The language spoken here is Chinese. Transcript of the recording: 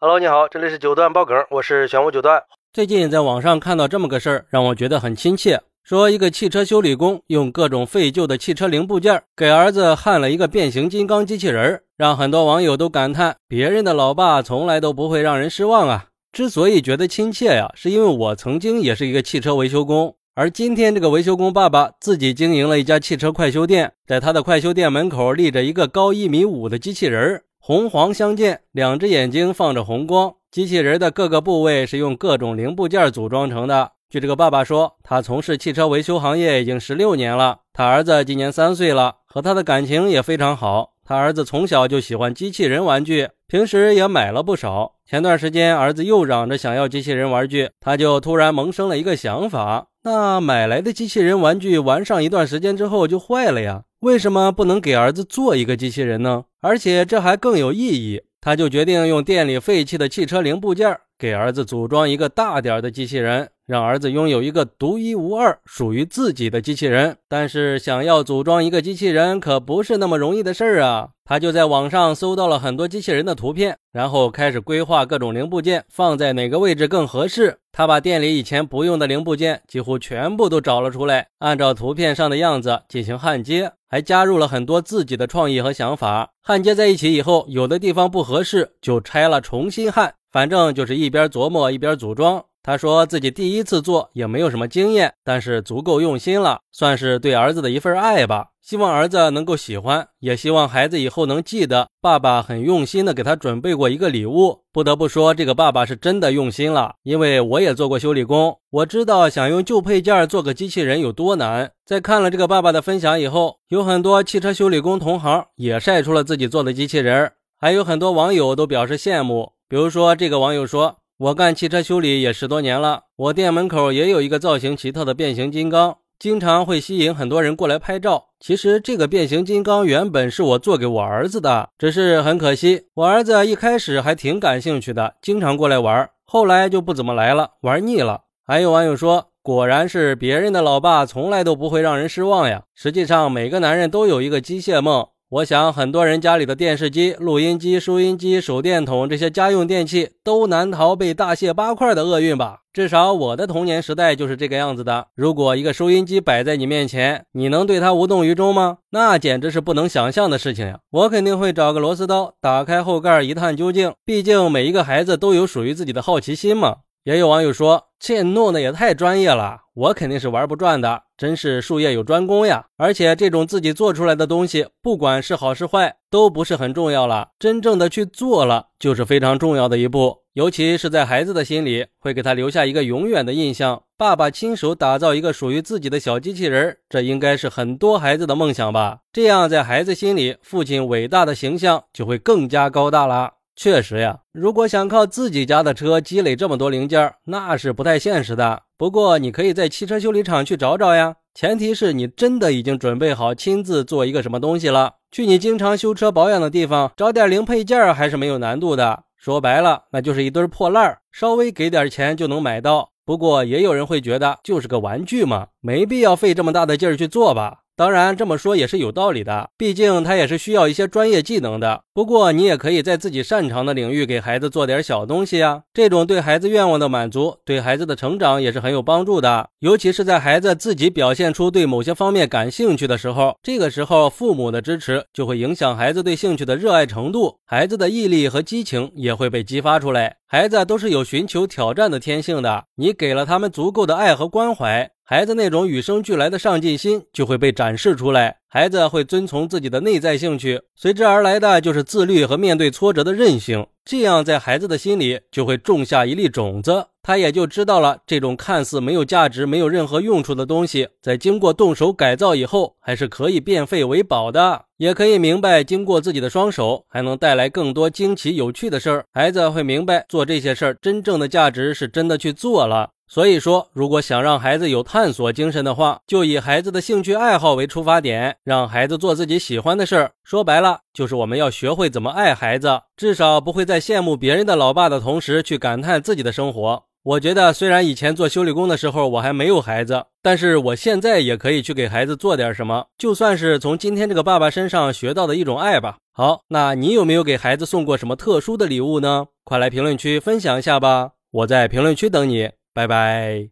Hello，你好，这里是九段爆梗，我是玄武九段。最近在网上看到这么个事儿，让我觉得很亲切。说一个汽车修理工用各种废旧的汽车零部件给儿子焊了一个变形金刚机器人，让很多网友都感叹：别人的老爸从来都不会让人失望啊！之所以觉得亲切呀，是因为我曾经也是一个汽车维修工，而今天这个维修工爸爸自己经营了一家汽车快修店，在他的快修店门口立着一个高一米五的机器人。红黄相间，两只眼睛放着红光。机器人的各个部位是用各种零部件组装成的。据这个爸爸说，他从事汽车维修行业已经十六年了。他儿子今年三岁了，和他的感情也非常好。他儿子从小就喜欢机器人玩具，平时也买了不少。前段时间，儿子又嚷着想要机器人玩具，他就突然萌生了一个想法：那买来的机器人玩具玩上一段时间之后就坏了呀，为什么不能给儿子做一个机器人呢？而且这还更有意义，他就决定用店里废弃的汽车零部件给儿子组装一个大点的机器人。让儿子拥有一个独一无二、属于自己的机器人，但是想要组装一个机器人可不是那么容易的事儿啊！他就在网上搜到了很多机器人的图片，然后开始规划各种零部件放在哪个位置更合适。他把店里以前不用的零部件几乎全部都找了出来，按照图片上的样子进行焊接，还加入了很多自己的创意和想法。焊接在一起以后，有的地方不合适就拆了重新焊，反正就是一边琢磨一边组装。他说自己第一次做也没有什么经验，但是足够用心了，算是对儿子的一份爱吧。希望儿子能够喜欢，也希望孩子以后能记得爸爸很用心的给他准备过一个礼物。不得不说，这个爸爸是真的用心了，因为我也做过修理工，我知道想用旧配件做个机器人有多难。在看了这个爸爸的分享以后，有很多汽车修理工同行也晒出了自己做的机器人，还有很多网友都表示羡慕。比如说，这个网友说。我干汽车修理也十多年了，我店门口也有一个造型奇特的变形金刚，经常会吸引很多人过来拍照。其实这个变形金刚原本是我做给我儿子的，只是很可惜，我儿子一开始还挺感兴趣的，经常过来玩，后来就不怎么来了，玩腻了。还有网友说，果然是别人的老爸从来都不会让人失望呀。实际上，每个男人都有一个机械梦。我想，很多人家里的电视机、录音机、收音机、手电筒这些家用电器，都难逃被大卸八块的厄运吧？至少我的童年时代就是这个样子的。如果一个收音机摆在你面前，你能对它无动于衷吗？那简直是不能想象的事情呀！我肯定会找个螺丝刀，打开后盖一探究竟。毕竟每一个孩子都有属于自己的好奇心嘛。也有网友说，这弄的也太专业了，我肯定是玩不转的。真是术业有专攻呀！而且这种自己做出来的东西，不管是好是坏，都不是很重要了。真正的去做了，就是非常重要的一步。尤其是在孩子的心里，会给他留下一个永远的印象。爸爸亲手打造一个属于自己的小机器人，这应该是很多孩子的梦想吧？这样，在孩子心里，父亲伟大的形象就会更加高大了。确实呀，如果想靠自己家的车积累这么多零件，那是不太现实的。不过你可以在汽车修理厂去找找呀，前提是你真的已经准备好亲自做一个什么东西了。去你经常修车保养的地方找点零配件还是没有难度的。说白了，那就是一堆破烂儿，稍微给点钱就能买到。不过也有人会觉得，就是个玩具嘛，没必要费这么大的劲儿去做吧。当然，这么说也是有道理的，毕竟他也是需要一些专业技能的。不过，你也可以在自己擅长的领域给孩子做点小东西啊，这种对孩子愿望的满足，对孩子的成长也是很有帮助的。尤其是在孩子自己表现出对某些方面感兴趣的时候，这个时候父母的支持就会影响孩子对兴趣的热爱程度，孩子的毅力和激情也会被激发出来。孩子都是有寻求挑战的天性的，你给了他们足够的爱和关怀。孩子那种与生俱来的上进心就会被展示出来，孩子会遵从自己的内在兴趣，随之而来的就是自律和面对挫折的韧性。这样，在孩子的心里就会种下一粒种子，他也就知道了，这种看似没有价值、没有任何用处的东西，在经过动手改造以后，还是可以变废为宝的。也可以明白，经过自己的双手，还能带来更多惊奇有趣的事儿。孩子会明白，做这些事儿真正的价值是真的去做了。所以说，如果想让孩子有探索精神的话，就以孩子的兴趣爱好为出发点，让孩子做自己喜欢的事儿。说白了，就是我们要学会怎么爱孩子，至少不会在羡慕别人的老爸的同时去感叹自己的生活。我觉得虽然以前做修理工的时候我还没有孩子，但是我现在也可以去给孩子做点什么，就算是从今天这个爸爸身上学到的一种爱吧。好，那你有没有给孩子送过什么特殊的礼物呢？快来评论区分享一下吧，我在评论区等你，拜拜。